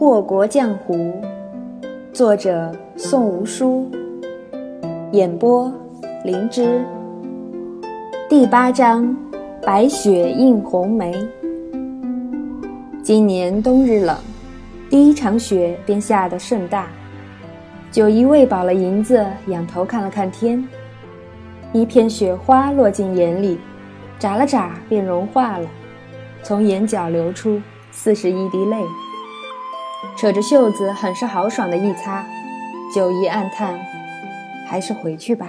祸国浆糊，作者宋无书，演播灵芝。第八章：白雪映红梅。今年冬日冷，第一场雪便下得甚大。九姨喂饱了银子，仰头看了看天，一片雪花落进眼里，眨了眨便融化了，从眼角流出四十一滴泪。扯着袖子，很是豪爽的一擦，九姨暗叹：还是回去吧，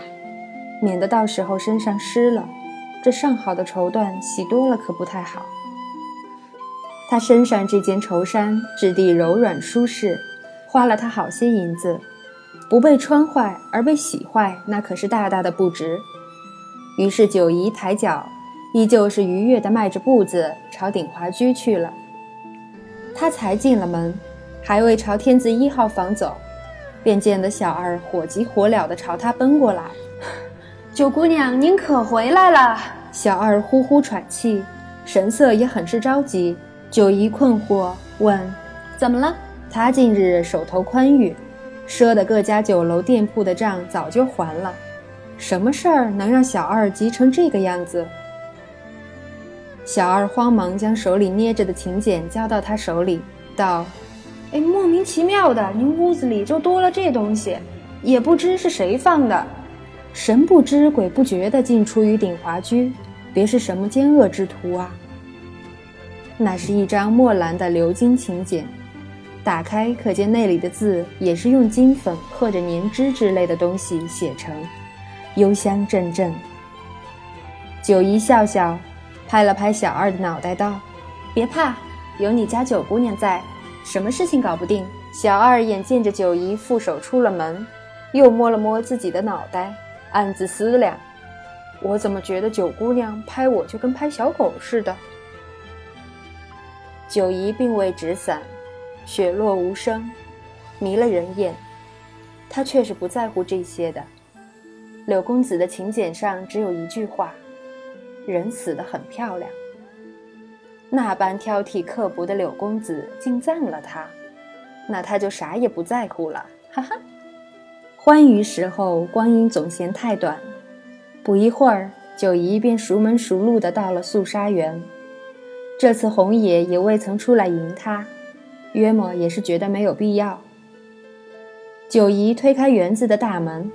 免得到时候身上湿了。这上好的绸缎洗多了可不太好。她身上这件绸衫质地柔软舒适，花了她好些银子。不被穿坏而被洗坏，那可是大大的不值。于是九姨抬脚，依旧是愉悦地迈着步子朝鼎华居去了。她才进了门，还未朝天字一号房走，便见得小二火急火燎地朝他奔过来。九姑娘，您可回来了？小二呼呼喘气，神色也很是着急。九姨困惑问：“怎么了？”他近日手头宽裕。赊的各家酒楼店铺的账早就还了，什么事儿能让小二急成这个样子？小二慌忙将手里捏着的请柬交到他手里，道：“哎，莫名其妙的，您屋子里就多了这东西，也不知是谁放的，神不知鬼不觉的进出于鼎华居，别是什么奸恶之徒啊？”那是一张墨蓝的鎏金请柬。打开，可见那里的字也是用金粉或者粘脂之类的东西写成，幽香阵阵。九姨笑笑，拍了拍小二的脑袋，道：“别怕，有你家九姑娘在，什么事情搞不定。”小二眼见着九姨负手出了门，又摸了摸自己的脑袋，暗自思量：“我怎么觉得九姑娘拍我就跟拍小狗似的？”九姨并未纸伞。雪落无声，迷了人眼。他却是不在乎这些的。柳公子的请柬上只有一句话：“人死得很漂亮。”那般挑剔刻薄的柳公子竟赞了他，那他就啥也不在乎了。哈哈，欢愉时候光阴总嫌太短。不一会儿，九姨便熟门熟路的到了素纱园。这次红爷也未曾出来迎他。约莫也是觉得没有必要。九姨推开园子的大门，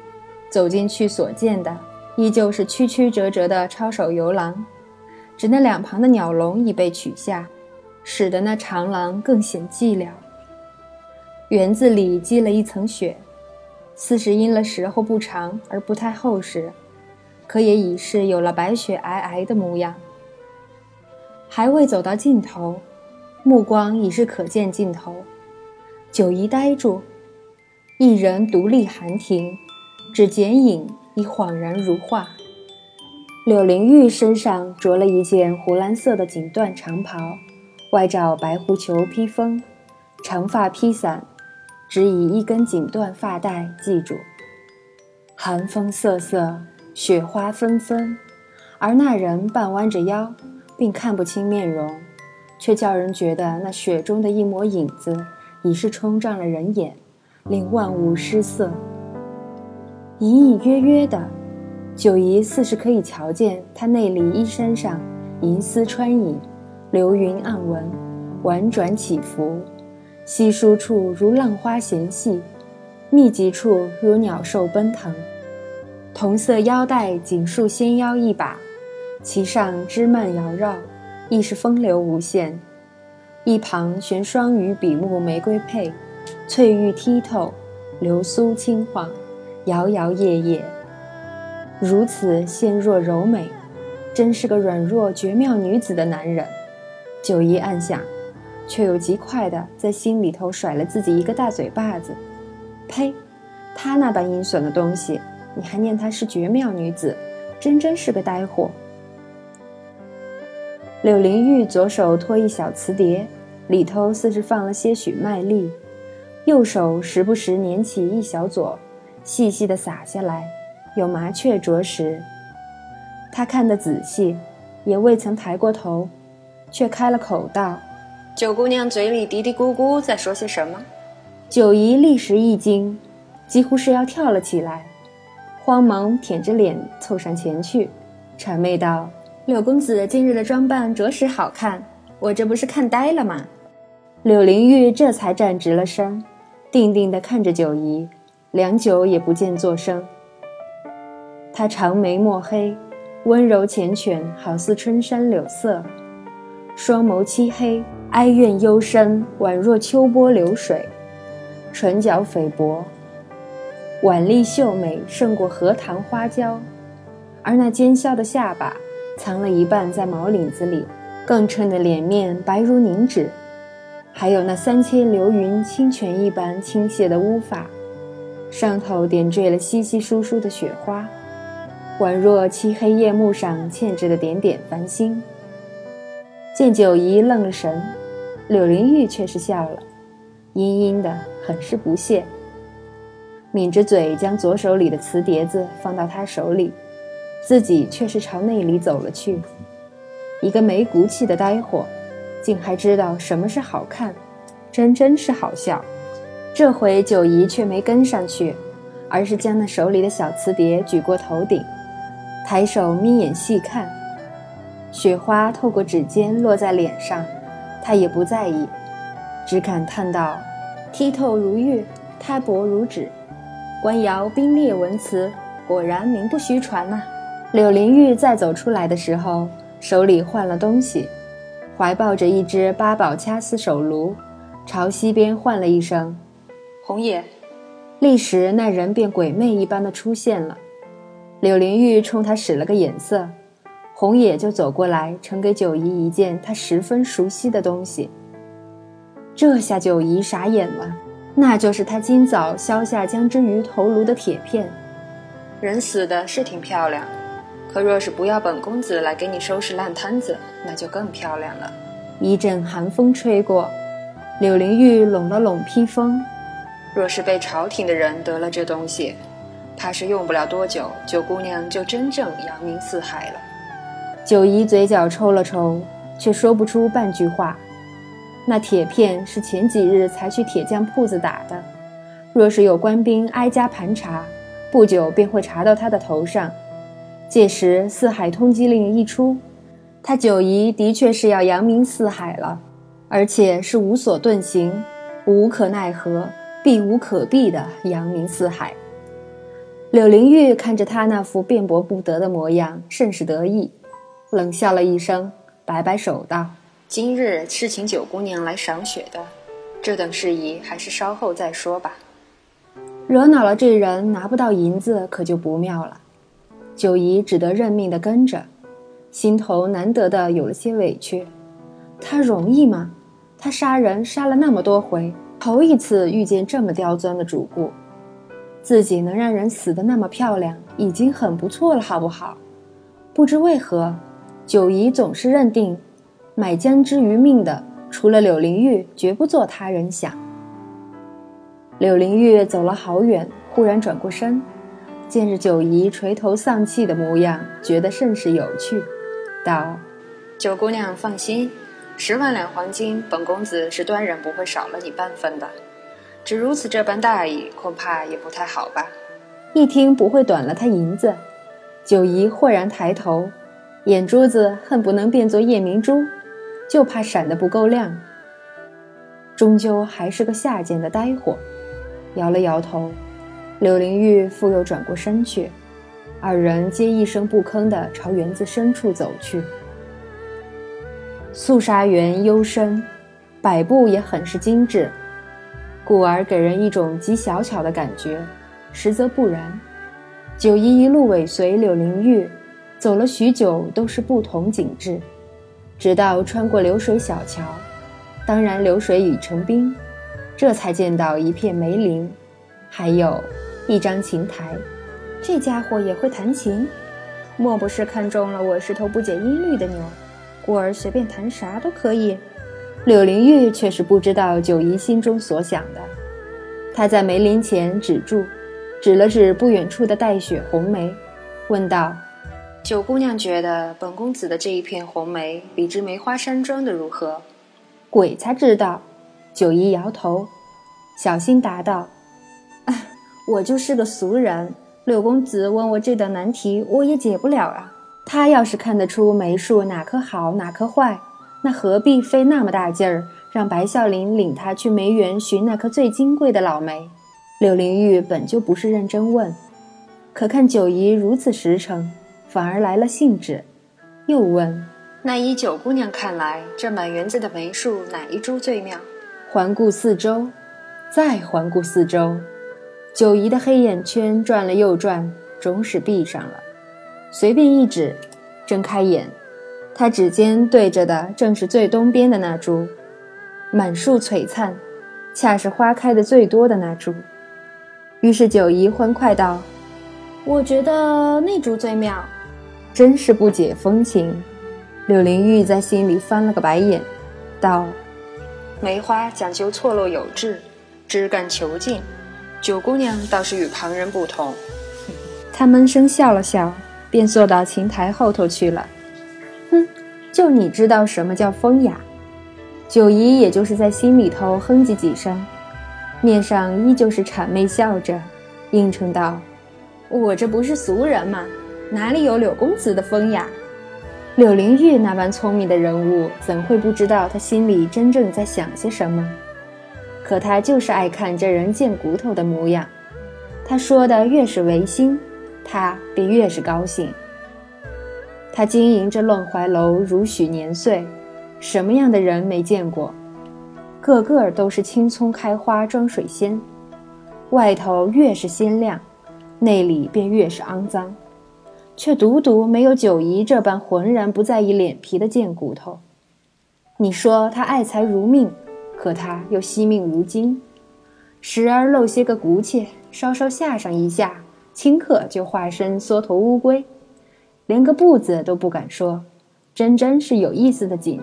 走进去，所见的依旧是曲曲折折的抄手游廊，只那两旁的鸟笼已被取下，使得那长廊更显寂寥。园子里积了一层雪，似是因了时候不长而不太厚实，可也已是有了白雪皑皑的模样。还未走到尽头。目光已是可见尽头，九姨呆住，一人独立寒亭，只剪影已恍然如画。柳灵玉身上着了一件湖蓝色的锦缎长袍，外罩白狐裘披风，长发披散，只以一根锦缎发带系住。寒风瑟瑟，雪花纷纷，而那人半弯着腰，并看不清面容。却叫人觉得那雪中的一抹影子，已是冲撞了人眼，令万物失色。隐隐约约的，九姨似是可以瞧见他内里衣衫上银丝穿引，流云暗纹，婉转起伏，稀疏处如浪花闲戏，密集处如鸟兽奔腾。同色腰带紧束纤腰一把，其上枝蔓缭绕。亦是风流无限，一旁悬双鱼比目玫瑰佩，翠玉剔透，流苏轻晃，摇摇曳曳，如此纤弱柔美，真是个软弱绝妙女子的男人。九姨暗想，却又极快的在心里头甩了自己一个大嘴巴子。呸！他那般阴损的东西，你还念她是绝妙女子，真真是个呆货。柳灵玉左手托一小瓷碟，里头似是放了些许麦粒，右手时不时捻起一小撮，细细的撒下来，有麻雀啄食。他看得仔细，也未曾抬过头，却开了口道：“九姑娘嘴里嘀嘀咕咕在说些什么？九姨立时一惊，几乎是要跳了起来，慌忙舔着脸凑上前去，谄媚道：“柳公子今日的装扮着实好看，我这不是看呆了吗？”柳灵玉这才站直了身，定定地看着九姨，良久也不见作声。她长眉墨黑，温柔缱绻，好似春山柳色；双眸漆黑，哀怨幽深，宛若秋波流水；唇角菲薄，婉丽秀美，胜过荷塘花娇。而那尖削的下巴，藏了一半在毛领子里，更衬得脸面白如凝脂。还有那三千流云清泉一般倾泻的乌发，上头点缀了稀稀疏疏的雪花，宛若漆黑夜幕上嵌着的点点繁星。见九姨愣了神，柳灵玉却是笑了，阴阴的，很是不屑，抿着嘴将左手里的瓷碟子放到她手里，自己却是朝那里走了去，一个没骨气的呆货。竟还知道什么是好看，真真是好笑。这回九姨却没跟上去，而是将那手里的小瓷碟举过头顶，抬手眯眼细看。雪花透过指尖落在脸上，他也不在意，只感叹道：“剔透如玉，胎薄如纸，官窑冰裂文瓷，果然名不虚传呐。”柳灵玉再走出来的时候，手里换了东西。怀抱着一只八宝掐丝手炉，朝西边唤了一声：“红叶。”立时那人便鬼魅一般的出现了。柳灵玉冲他使了个眼色，红野就走过来，呈给九姨一件他十分熟悉的东西。这下九姨傻眼了，那就是他今早削下江之鱼头颅的铁片。人死的是挺漂亮。可若是不要本公子来给你收拾烂摊子，那就更漂亮了。一阵寒风吹过，柳灵玉拢了拢披风。若是被朝廷的人得了这东西，怕是用不了多久，九姑娘就真正扬名四海了。九姨嘴角抽了抽，却说不出半句话。那铁片是前几日才去铁匠铺子打的，若是有官兵挨家盘查，不久便会查到他的头上。届时四海通缉令一出，他九姨的确是要扬名四海了，而且是无所遁形、无可奈何、避无可避的扬名四海。柳灵玉看着他那副辩驳不得的模样，甚是得意，冷笑了一声，摆摆手道：“今日是请九姑娘来赏雪的，这等事宜还是稍后再说吧。惹恼了这人，拿不到银子，可就不妙了。”九姨只得认命的跟着，心头难得的有了些委屈。他容易吗？他杀人杀了那么多回，头一次遇见这么刁钻的主顾。自己能让人死的那么漂亮，已经很不错了，好不好？不知为何，九姨总是认定，买姜之于命的，除了柳灵玉，绝不做他人想。柳灵玉走了好远，忽然转过身。见着九姨垂头丧气的模样，觉得甚是有趣，道：“九姑娘放心，十万两黄金，本公子是断然不会少了你半分的。只如此这般大意，恐怕也不太好吧？”一听不会短了他银子，九姨豁然抬头，眼珠子恨不能变作夜明珠，就怕闪得不够亮。终究还是个下贱的呆货，摇了摇头。柳灵玉复又转过身去，二人皆一声不吭地朝园子深处走去。素纱园幽深，摆布也很是精致，故而给人一种极小巧的感觉，实则不然。九姨一路尾随柳灵玉，走了许久，都是不同景致，直到穿过流水小桥，当然流水已成冰，这才见到一片梅林，还有。一张琴台，这家伙也会弹琴，莫不是看中了我是头不解音律的牛，故而随便弹啥都可以？柳灵玉却是不知道九姨心中所想的，她在梅林前止住，指了指不远处的带雪红梅，问道：“九姑娘觉得本公子的这一片红梅比之梅花山庄的如何？”鬼才知道。九姨摇头，小心答道：“ 我就是个俗人，柳公子问我这道难题，我也解不了啊。他要是看得出梅树哪棵好哪棵坏，那何必费那么大劲儿让白孝林领他去梅园寻那棵最金贵的老梅？”柳灵玉本就不是认真问，可看九姨如此实诚，反而来了兴致，又问：“那依九姑娘看来，这满园子的梅树哪一株最妙？”环顾四周，再环顾四周，九姨的黑眼圈转了又转，终是闭上了。随便一指，睁开眼，她指尖对着的正是最东边的那株，满树璀璨，恰是花开的最多的那株。于是九姨欢快道：“我觉得那株最妙，真是不解风情。”柳灵玉在心里翻了个白眼，道：“梅花讲究错落有致，枝干遒劲，九姑娘倒是与旁人不同。”她闷声笑了笑，便坐到琴台后头去了。就你知道什么叫风雅？九姨也就是在心里头哼唧几声。面上依旧是谄媚笑着，应承道：“我这不是俗人吗？哪里有柳公子的风雅？”柳灵玉那般聪明的人物，怎会不知道他心里真正在想些什么？可他就是爱看这人贱骨头的模样。他说的越是违心，他便越是高兴。他经营这乱怀楼如许年岁，什么样的人没见过？个个都是青葱开花装水仙，外头越是鲜亮，内里便越是肮脏，却独独没有九姨这般浑然不在意脸皮的贱骨头。你说他爱财如命，可他又惜命如金，时而露些个骨气，稍稍下上一下，顷刻就化身缩头乌龟，连个不字都不敢说，真真是有意思的紧。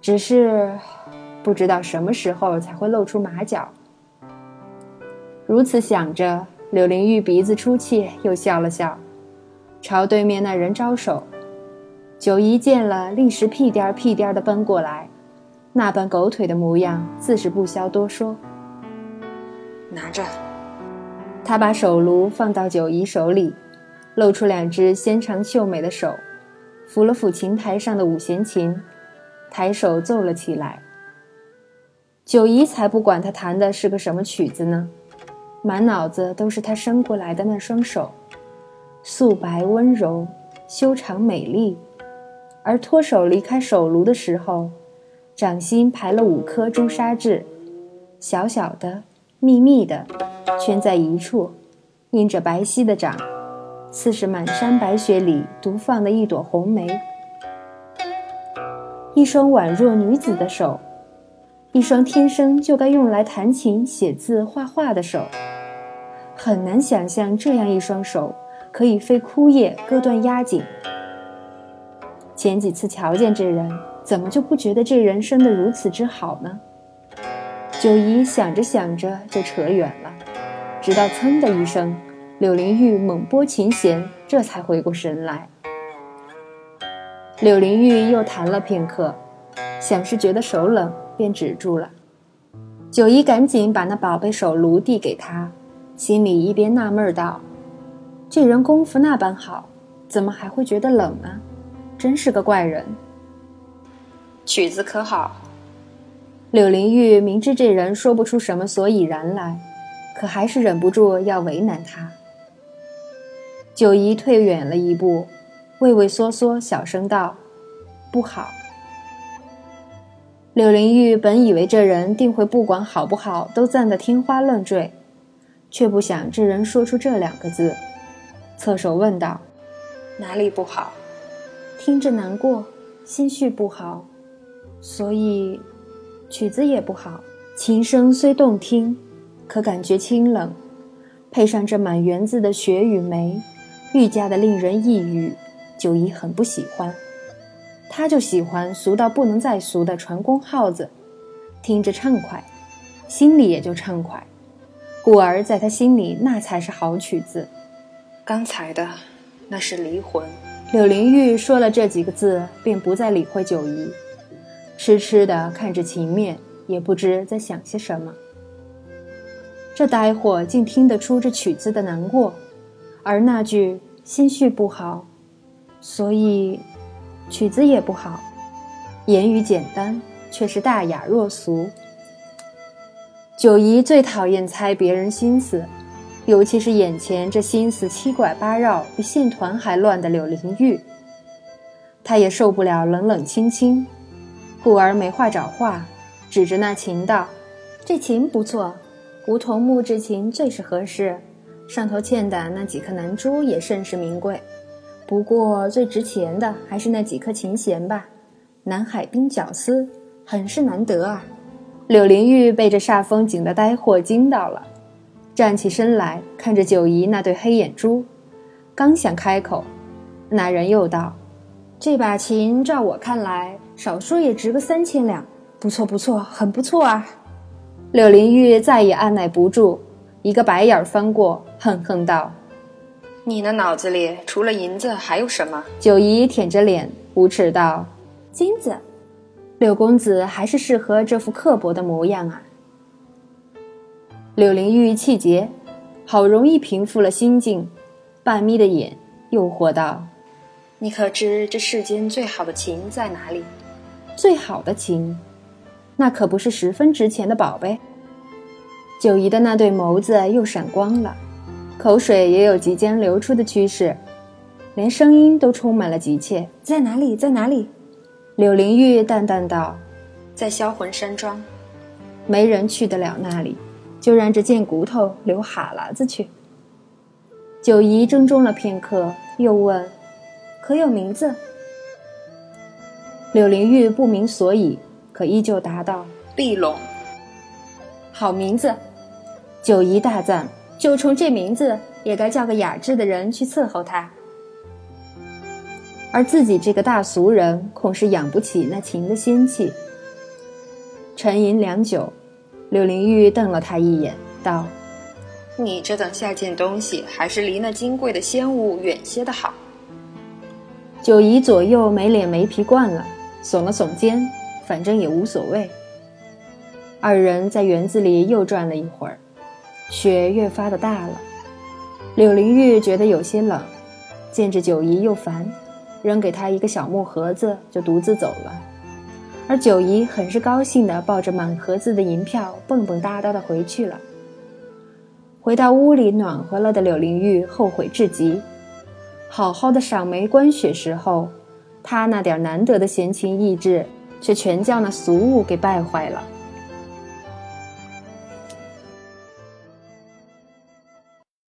只是。不知道什么时候才会露出马脚。如此想着，柳灵玉鼻子出气，又笑了笑，朝对面那人招手。九姨见了，立时屁颠儿屁颠儿地奔过来，那般狗腿的模样，自是不消多说。拿着，他把手炉放到九姨手里，露出两只纤长秀美的手，抚了抚琴台上的五弦琴，抬手奏了起来。九姨才不管他弹的是个什么曲子呢，满脑子都是他伸过来的那双手，素白温柔，修长美丽。而脱手离开手炉的时候，掌心排了五颗朱砂痣，小小的、密密的，圈在一处，印着白皙的掌，似是满山白雪里独放的一朵红梅。一双宛若女子的手。一双天生就该用来弹琴、写字、画画的手，很难想象这样一双手可以飞枯叶、割断压颈。前几次瞧见这人，怎么就不觉得这人生得如此之好呢？九姨想着想着就扯远了，直到噌的一声，柳灵玉猛拨琴弦，这才回过神来。柳灵玉又弹了片刻，想是觉得手冷。便止住了。九姨赶紧把那宝贝手炉递给他，心里一边纳闷道：“这人功夫那般好，怎么还会觉得冷呢？真是个怪人。”曲子可好？柳灵玉明知这人说不出什么所以然来，可还是忍不住要为难他。九姨退远了一步，畏畏缩缩，小声道：“不好。”柳灵玉本以为这人定会不管好不好都赞得天花乱坠，却不想这人说出这两个字，侧手问道：“哪里不好？听着难过，心绪不好，所以曲子也不好。琴声虽动听，可感觉清冷，配上这满园子的雪与梅，愈加的令人抑郁。九姨很不喜欢。”她就喜欢俗到不能再俗的船工号子，听着畅快，心里也就畅快，故而在她心里那才是好曲子。刚才的那是离魂。柳灵玉说了这几个字，便不再理会九姨，痴痴的看着琴面，也不知在想些什么。这呆货竟听得出这曲子的难过，而那句心绪不好，所以曲子也不好。言语简单，却是大雅若俗。九姨最讨厌猜别人心思，尤其是眼前这心思七拐八绕、比线团还乱的柳灵玉。她也受不了冷冷清清，故而没话找话，指着那琴道：“这琴不错。”梧桐木质琴最是合适，上头嵌的那几颗南珠也甚是名贵。不过最值钱的还是那几颗琴弦吧，南海冰角丝，很是难得啊。柳灵玉被这煞风景的呆货惊到了，站起身来看着九姨那对黑眼珠，刚想开口，那人又道：“这把琴照我看来，少说也值个三千两，不错不错，很不错啊。”柳灵玉再也按耐不住，一个白眼翻过，恨恨道：“你那脑子里除了银子还有什么？”九姨舔着脸，无耻道：“金子。”柳公子还是适合这副刻薄的模样啊！柳灵玉气结，好容易平复了心境，半眯的眼，诱惑道：“你可知这世间最好的琴在哪里？最好的琴？”那可不是十分值钱的宝贝。九姨的那对眸子又闪光了，口水也有即将流出的趋势，连声音都充满了急切。在哪里？在哪里？柳灵玉淡淡道：“在销魂山庄。”没人去得了那里，就让这贱骨头留哈喇子去。九姨怔怔了片刻，又问：“可有名字？”柳灵玉不明所以。可依旧答道：“碧龙，好名字。”九姨大赞：“就冲这名字，也该叫个雅致的人去伺候他。”而自己这个大俗人，恐是养不起那琴的仙气。沉吟良久，柳灵玉瞪了他一眼，道：“你这等下贱东西，还是离那金贵的仙物远些的好。”九姨左右没脸没皮惯了，耸了耸肩。反正也无所谓。二人在园子里又转了一会儿，雪越发的大了。柳灵玉觉得有些冷，见着九姨又烦，扔给她一个小木盒子，就独自走了。而九姨很是高兴的抱着满盒子的银票，蹦蹦哒哒的回去了。回到屋里暖和了的柳灵玉后悔至极，好好的赏梅观雪时候，她那点难得的闲情逸致。却全叫那俗物给败坏了。